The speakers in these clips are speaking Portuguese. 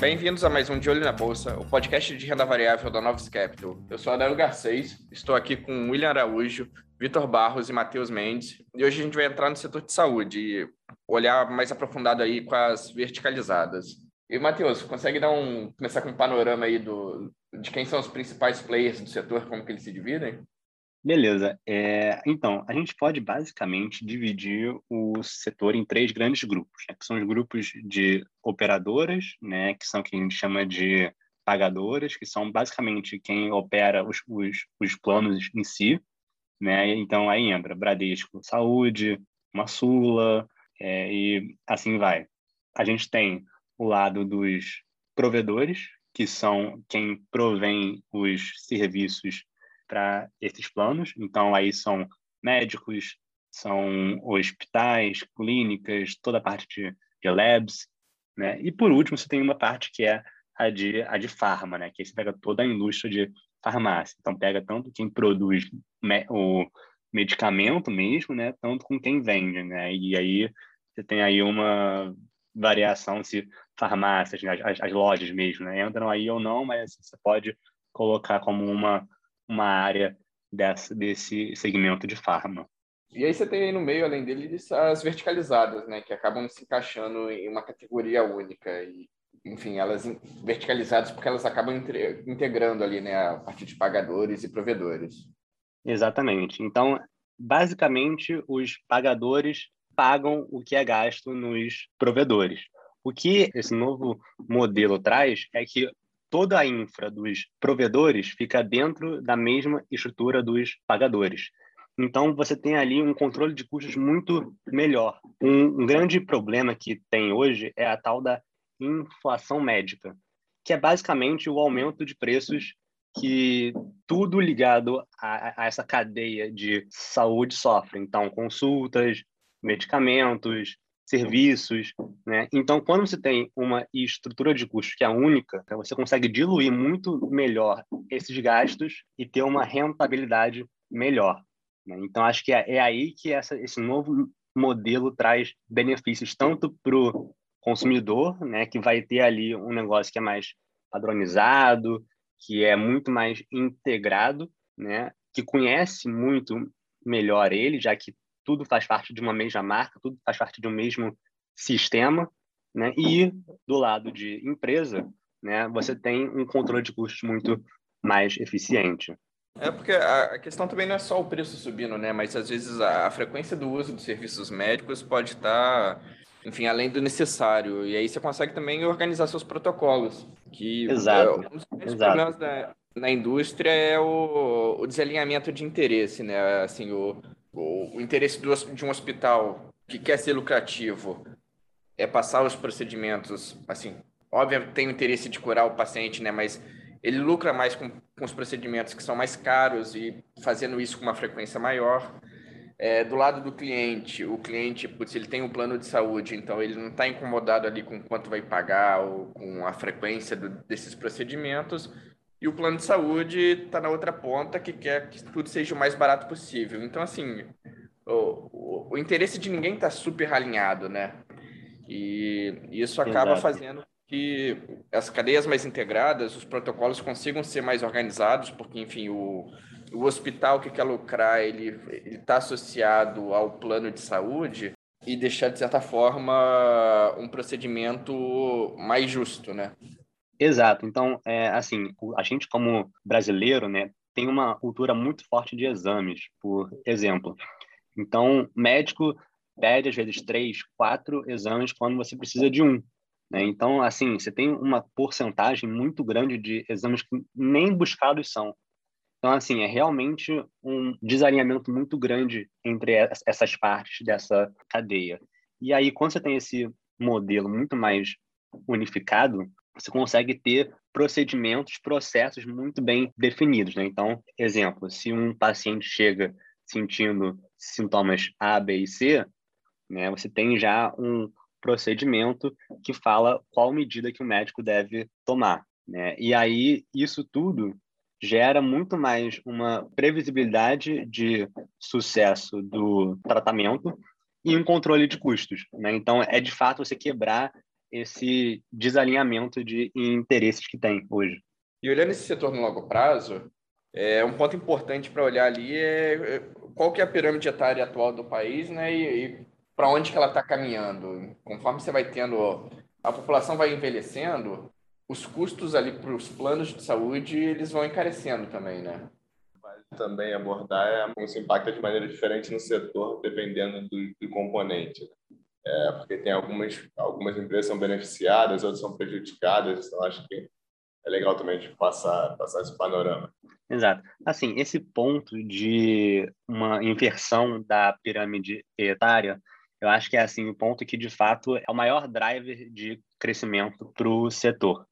Bem-vindos a mais um De Olho na Bolsa, o podcast de renda variável da Novos Capital. Eu sou Adélio Garcês, estou aqui com William Araújo, Vitor Barros e Matheus Mendes, e hoje a gente vai entrar no setor de saúde e olhar mais aprofundado aí com as verticalizadas. E, Matheus, consegue dar um, começar com um panorama aí do, de quem são os principais players do setor, como que eles se dividem? Beleza. É, então, a gente pode basicamente dividir o setor em três grandes grupos, né, que são os grupos de operadoras, né, que são quem a gente chama de pagadoras, que são basicamente quem opera os, os, os planos em si. Né? Então, aí entra Bradesco Saúde, Massula, é, e assim vai. A gente tem o lado dos provedores, que são quem provém os serviços para esses planos. Então, aí são médicos, são hospitais, clínicas, toda a parte de, de labs, né? E por último, você tem uma parte que é a de a de farma, né? Que aí você pega toda a indústria de farmácia. Então pega tanto quem produz me, o medicamento mesmo, né? Tanto com quem vende, né? E aí você tem aí uma variação se farmácias, né? as, as, lojas mesmo, né? Entram aí ou não, mas você pode colocar como uma uma área dessa, desse segmento de farma. E aí você tem aí no meio, além dele, as verticalizadas, né, que acabam se encaixando em uma categoria única e enfim, elas verticalizadas porque elas acabam integrando ali, né, a partir de pagadores e provedores. Exatamente. Então, basicamente, os pagadores pagam o que é gasto nos provedores. O que esse novo modelo traz é que toda a infra dos provedores fica dentro da mesma estrutura dos pagadores. Então, você tem ali um controle de custos muito melhor. Um, grande problema que tem hoje é a tal da inflação médica, que é basicamente o aumento de preços que tudo ligado a, a essa cadeia de saúde sofre. Então, consultas, medicamentos, serviços, né? Então, quando você tem uma estrutura de custos que é única, então você consegue diluir muito melhor esses gastos e ter uma rentabilidade melhor. Né? Então, acho que é, é aí que essa, esse novo modelo traz benefícios tanto para o consumidor, né, que vai ter ali um negócio que é mais padronizado, que é muito mais integrado, né, que conhece muito melhor ele, já que tudo faz parte de uma mesma marca, tudo faz parte de um mesmo sistema, né? E do lado de empresa, né, você tem um controle de custos muito mais eficiente. É porque a questão também não é só o preço subindo, né? Mas às vezes a, frequência do uso de serviços médicos pode estar, enfim, além do necessário. E aí você consegue também organizar seus protocolos. Que Exato. É, um dos grandes problemas da, na indústria é o, o desalinhamento de interesse, né? Assim, o, o, interesse do, de um hospital que quer ser lucrativo é passar os procedimentos, assim, óbvio, tem o interesse de curar o paciente, né? Mas ele lucra mais com, com os procedimentos que são mais caros e fazendo isso com uma frequência maior. É, do lado do cliente, o cliente, putz, ele tem um plano de saúde, então ele não está incomodado ali com quanto vai pagar ou com a frequência do, desses procedimentos. E o plano de saúde está na outra ponta que quer que tudo seja o mais barato possível. Então, assim, o, o, o interesse de ninguém está super alinhado, né? E isso acaba Exato. fazendo que as cadeias mais integradas, os protocolos consigam ser mais organizados, porque, enfim, o, o hospital que quer lucrar, ele está associado ao plano de saúde e deixar, de certa forma, um procedimento mais justo, né? Exato. Então, é, assim, a gente como brasileiro, né, tem uma cultura muito forte de exames, por exemplo. Então, médico pede às vezes três, quatro exames quando você precisa de um. Né? Então, assim, você tem uma porcentagem muito grande de exames que nem buscados são. Então, assim, é realmente um desalinhamento muito grande entre essas partes dessa cadeia. E aí, quando você tem esse modelo muito mais unificado, você consegue ter procedimentos, processos muito bem definidos. Né? Então, exemplo, se um paciente chega sentindo sintomas A, B e C, né, você tem já um procedimento que fala qual medida que o médico deve tomar. Né? E aí, isso tudo gera muito mais uma previsibilidade de sucesso do tratamento e um controle de custos. Né? Então, é de fato você quebrar esse desalinhamento de interesses que tem hoje. E olhando esse setor no longo prazo, é, um ponto importante para olhar ali é, é qual que é a pirâmide etária atual do país né, e, e para onde que ela está caminhando. Conforme você vai tendo, a população vai envelhecendo, os custos ali para os planos de saúde eles vão encarecendo também, né? Também abordar é como se impacta de maneira diferente no setor, dependendo do, do componente. É, porque tem algumas, algumas empresas são beneficiadas, outras são prejudicadas, então acho que é legal também de passar, passar esse panorama. Exato. Assim, esse ponto de uma inversão da pirâmide etária, eu acho que é assim o ponto que de fato é o maior driver de crescimento para o setor.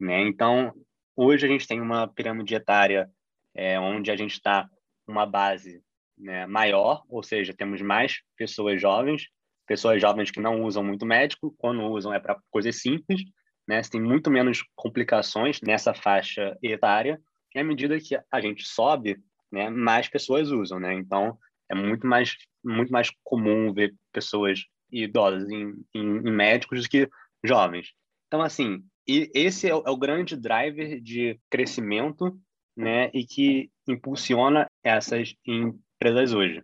Né? Então, hoje a gente tem uma pirâmide etária é, onde a gente está uma base né, maior, ou seja, temos mais pessoas jovens, pessoas jovens que não usam muito médico, quando usam é para coisas simples, né? Você tem muito menos complicações nessa faixa etária, e à medida que a gente sobe, né, mais pessoas usam, né? Então, é muito mais, muito mais comum ver pessoas idosas em, em, em médicos do que jovens. Então, assim, e esse é o, é o grande driver de crescimento, né, e que impulsiona essas empresas hoje.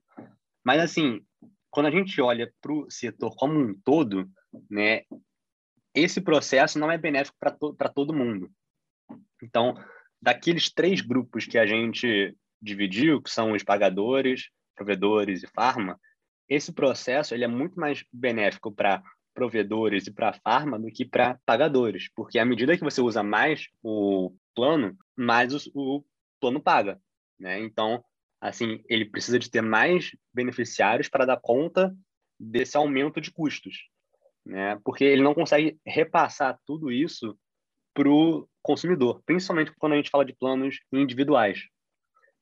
Mas, assim, quando a gente olha para o setor como um todo, né, esse processo não é benéfico para to todo mundo. Então, daqueles três grupos que a gente dividiu, que são os pagadores, provedores e farma, esse processo ele é muito mais benéfico para provedores e para farma do que para pagadores, porque à medida que você usa mais o plano, mais o, o plano paga, né? Então, assim, ele precisa de ter mais beneficiários para dar conta desse aumento de custos, né? Porque ele não consegue repassar tudo isso para o consumidor, principalmente quando a gente fala de planos individuais,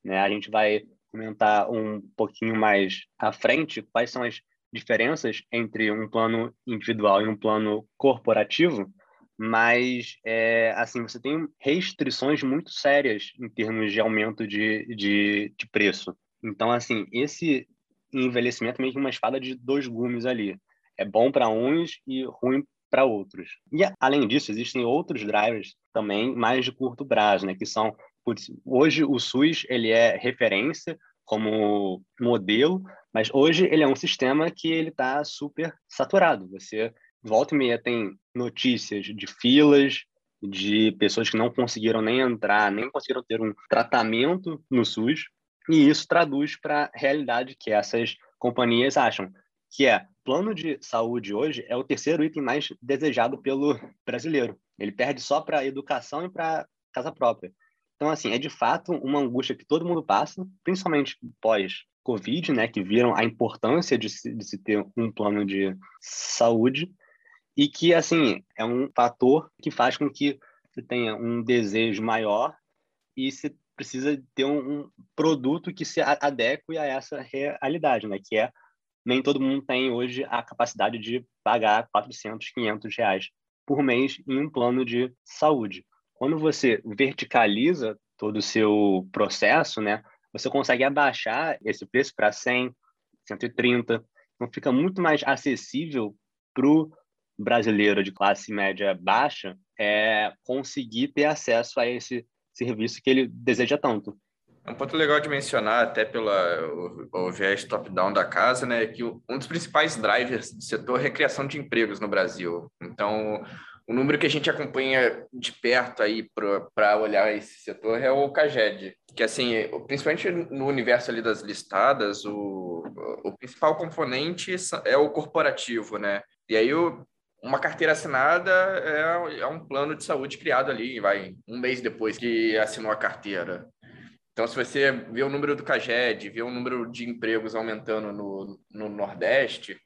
né? A gente vai comentar um pouquinho mais à frente quais são as diferenças entre um plano individual e um plano corporativo, mas é, assim você tem restrições muito sérias em termos de aumento de, de, de preço. Então, assim, esse envelhecimento é meio que uma espada de dois gumes ali. É bom para uns e ruim para outros. E além disso, existem outros drivers também mais de curto prazo, né, que são putz, hoje o SUS ele é referência como modelo, mas hoje ele é um sistema que ele está super saturado. Você volta e meia tem notícias de filas, de pessoas que não conseguiram nem entrar, nem conseguiram ter um tratamento no SUS, e isso traduz para a realidade que essas companhias acham, que é plano de saúde hoje é o terceiro item mais desejado pelo brasileiro. Ele perde só para educação e para casa própria. Então, assim, é de fato uma angústia que todo mundo passa, principalmente pós-Covid, né, que viram a importância de se, de se ter um plano de saúde e que, assim, é um fator que faz com que você tenha um desejo maior e você precisa ter um, um produto que se adeque a essa realidade, né, que é nem todo mundo tem hoje a capacidade de pagar 400, 500 reais por mês em um plano de saúde. Quando você verticaliza todo o seu processo, né, você consegue abaixar esse preço para 100, 130, então fica muito mais acessível para o brasileiro de classe média baixa é, conseguir ter acesso a esse serviço que ele deseja tanto. Um ponto legal de mencionar, até pelo o, o viés top-down da casa, né, é que um dos principais drivers do setor é a criação de empregos no Brasil. Então, o número que a gente acompanha de perto aí para olhar esse setor é o CAGED, que assim, principalmente no universo ali das listadas, o, o principal componente é o corporativo, né? E aí o, uma carteira assinada é, é um plano de saúde criado ali, vai um mês depois que assinou a carteira. Então, se você vê o número do CAGED, vê o número de empregos aumentando no, no Nordeste,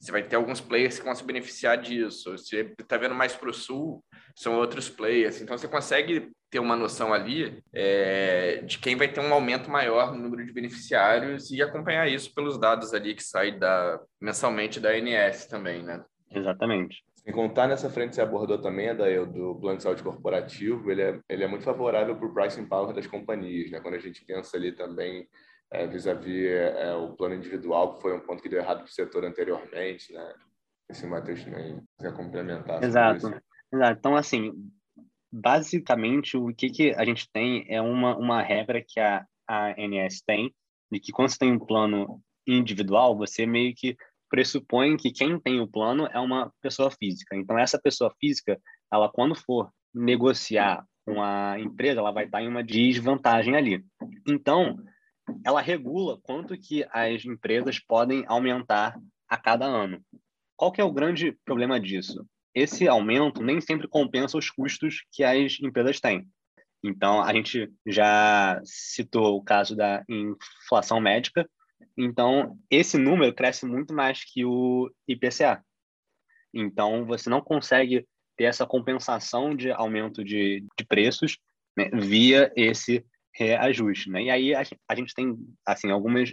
você vai ter alguns players que vão se beneficiar disso. Você está vendo mais para o sul, são outros players. Então, você consegue ter uma noção ali é, de quem vai ter um aumento maior no número de beneficiários e acompanhar isso pelos dados ali que saem da, mensalmente da ANS também, né? Exatamente. Em contar nessa frente você abordou também, Adael, do plano de saúde corporativo, ele é, ele é muito favorável para o pricing power das companhias, né? Quando a gente pensa ali também é, vis-à-vis é, o plano individual, que foi um ponto que deu errado para o setor anteriormente, né? Se o Matheus também quiser complementar. Exato. Exato. Então, assim, basicamente, o que, que a gente tem é uma, uma regra que a, a ANS tem, de que quando você tem um plano individual, você meio que pressupõe que quem tem o plano é uma pessoa física. Então, essa pessoa física, ela quando for negociar com a empresa, ela vai estar em uma desvantagem ali. Então, ela regula quanto que as empresas podem aumentar a cada ano. Qual que é o grande problema disso? Esse aumento nem sempre compensa os custos que as empresas têm. Então, a gente já citou o caso da inflação médica, então, esse número cresce muito mais que o IPCA. Então, você não consegue ter essa compensação de aumento de, de preços né, via esse reajuste. Né? E aí a, a gente tem assim algumas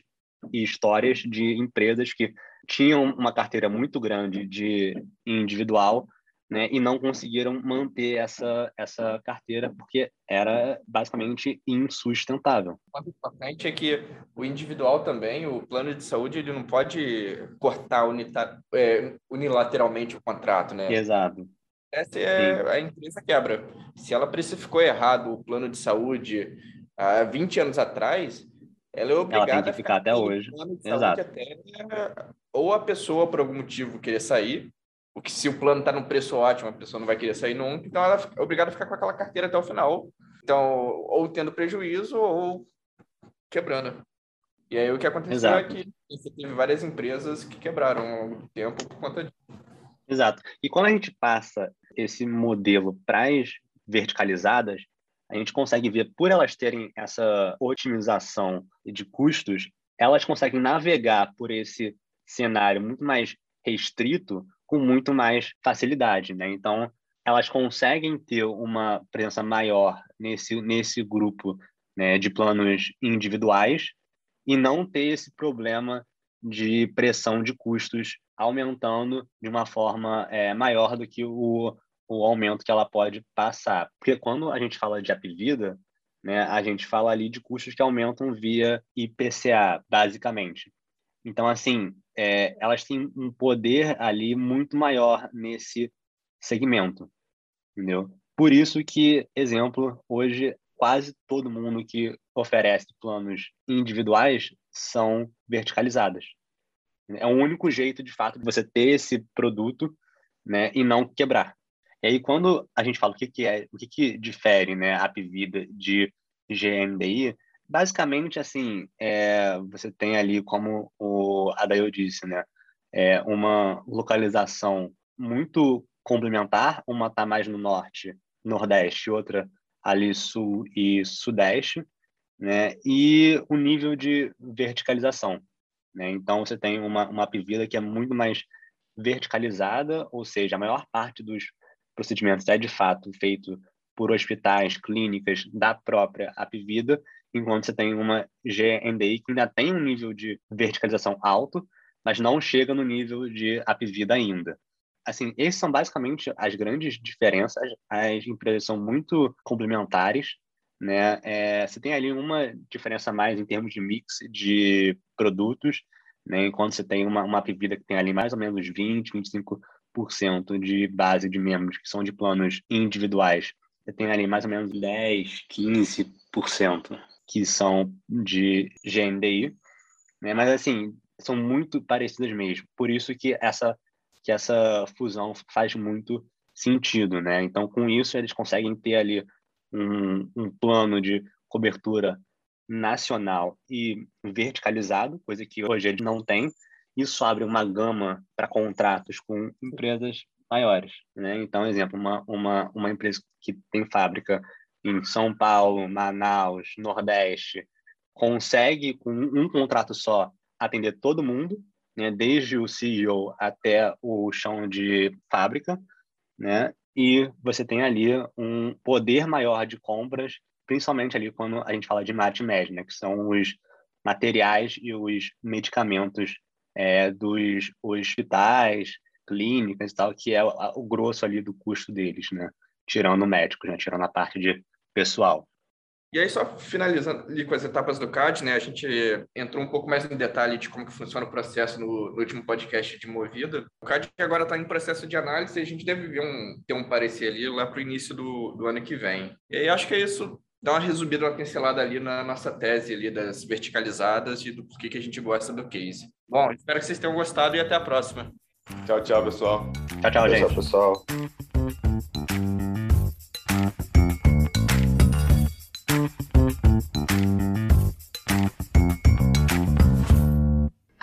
histórias de empresas que tinham uma carteira muito grande de individual né, e não conseguiram manter essa, essa carteira porque era basicamente insustentável. O importante é que o individual também, o plano de saúde, ele não pode cortar unita, é, unilateralmente o contrato, né? Exato. Essa é Sim. a empresa quebra. Se ela precificou errado o plano de saúde há 20 anos atrás, ela é obrigada ela tem que ficar, ficar até hoje. Exato. Até, ou a pessoa, por algum motivo, querer sair, o que se o plano está num preço ótimo, a pessoa não vai querer sair nunca, então ela é obrigada a ficar com aquela carteira até o final. Então, ou tendo prejuízo ou quebrando. E aí o que aconteceu é Exato. é que você teve várias empresas que quebraram ao longo do tempo por conta disso. Exato. E quando a gente passa esse modelo para as verticalizadas, a gente consegue ver, por elas terem essa otimização de custos, elas conseguem navegar por esse cenário muito mais restrito com muito mais facilidade, né? Então, elas conseguem ter uma presença maior nesse, nesse grupo né, de planos individuais e não ter esse problema de pressão de custos aumentando de uma forma é, maior do que o, o aumento que ela pode passar. Porque quando a gente fala de Apvida, né, a gente fala ali de custos que aumentam via IPCA, basicamente. Então, assim, é, elas têm um poder ali muito maior nesse segmento, entendeu? Por isso que, exemplo, hoje quase todo mundo que oferece planos individuais são verticalizadas. É o único jeito, de fato, de você ter esse produto né, e não quebrar. E aí, quando a gente fala o que, que é, o que, que difere né, a Apvida de GMDI, basicamente, assim, é, você tem ali, como o Adail disse, né, é uma localização muito complementar, uma está mais no norte, nordeste, outra ali sul e sudeste, né, e o nível de verticalização. Né? Então, você tem uma, uma Apivida que é muito mais verticalizada, ou seja, a maior parte dos procedimentos é de fato feito por hospitais, clínicas da própria Apivida, enquanto você tem uma GNDI que ainda tem um nível de verticalização alto, mas não chega no nível de Apvida ainda. Assim, esses são basicamente as grandes diferenças. As empresas são muito complementares, né? É, você tem ali uma diferença mais em termos de mix de produtos, né? Enquanto você tem uma, uma que tem ali mais ou menos 20, 25% de base de membros que são de planos individuais, você tem ali mais ou menos 10, 15% que são de GNDI, né? mas assim, são muito parecidas mesmo. Por isso que essa, que essa fusão faz muito sentido. Né? Então, com isso, eles conseguem ter ali um, um plano de cobertura nacional e verticalizado, coisa que hoje eles não têm. Isso abre uma gama para contratos com empresas maiores. Né? Então, exemplo, uma, uma, uma empresa que tem fábrica em São Paulo, Manaus, Nordeste, consegue, com um contrato só, atender todo mundo, né, desde o CEO até o chão de fábrica, né, e você tem ali um poder maior de compras, principalmente ali quando a gente fala de MATMED, né, que são os materiais e os medicamentos é, dos hospitais, clínicas e tal, que é o, o grosso ali do custo deles, né? Tirando médicos, né? Tirando a parte de pessoal. E aí, só finalizando ali com as etapas do CAD, né? A gente entrou um pouco mais em detalhe de como que funciona o processo no, no último podcast de Movida. O CAD agora está em processo de análise e a gente deve ver um, ter um parecer ali lá para o início do, do ano que vem. E aí, acho que é isso. Dá uma resumida, uma pincelada ali na nossa tese ali das verticalizadas e do porquê que a gente gosta do case. Bom, espero que vocês tenham gostado e até a próxima. Tchau, tchau, pessoal. Tchau, tchau, gente. Tchau, pessoal.